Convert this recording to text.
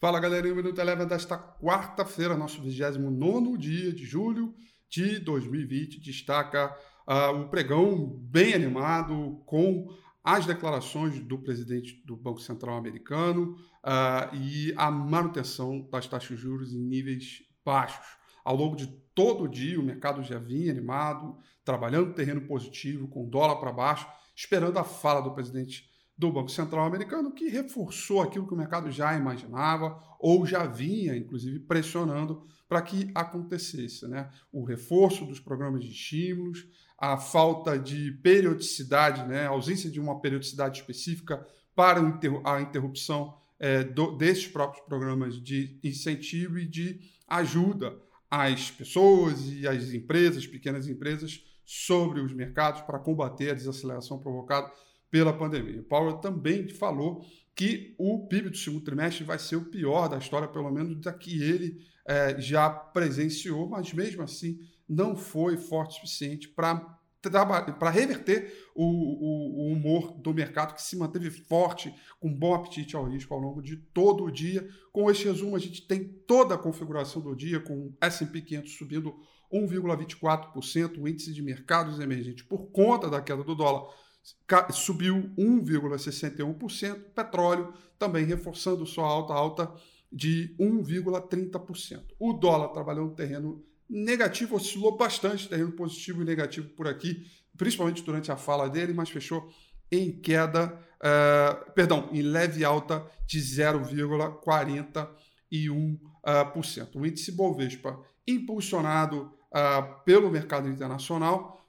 Fala galerinha, o Minuto Eleva desta quarta-feira, nosso 29 dia de julho de 2020, destaca uh, o pregão bem animado com as declarações do presidente do Banco Central americano uh, e a manutenção das taxas de juros em níveis baixos. Ao longo de todo o dia, o mercado já vinha animado, trabalhando terreno positivo, com dólar para baixo, esperando a fala do presidente do Banco Central americano, que reforçou aquilo que o mercado já imaginava ou já vinha, inclusive, pressionando para que acontecesse. Né? O reforço dos programas de estímulos, a falta de periodicidade, né? a ausência de uma periodicidade específica para a interrupção é, do, desses próprios programas de incentivo e de ajuda às pessoas e às empresas, pequenas empresas, sobre os mercados para combater a desaceleração provocada pela pandemia. O Powell também falou que o PIB do segundo trimestre vai ser o pior da história, pelo menos da que ele é, já presenciou, mas mesmo assim não foi forte o suficiente para para reverter o, o, o, humor do mercado que se manteve forte, com bom apetite ao risco ao longo de todo o dia. Com este resumo, a gente tem toda a configuração do dia, com S&P 500 subindo 1,24%, o índice de mercados emergentes por conta da queda do dólar subiu 1,61%, petróleo também reforçando sua alta alta de 1,30%. O dólar trabalhou no terreno negativo, oscilou bastante, terreno positivo e negativo por aqui, principalmente durante a fala dele, mas fechou em queda, uh, perdão, em leve alta de 0,41%. Uh, o índice Bovespa, impulsionado uh, pelo mercado internacional,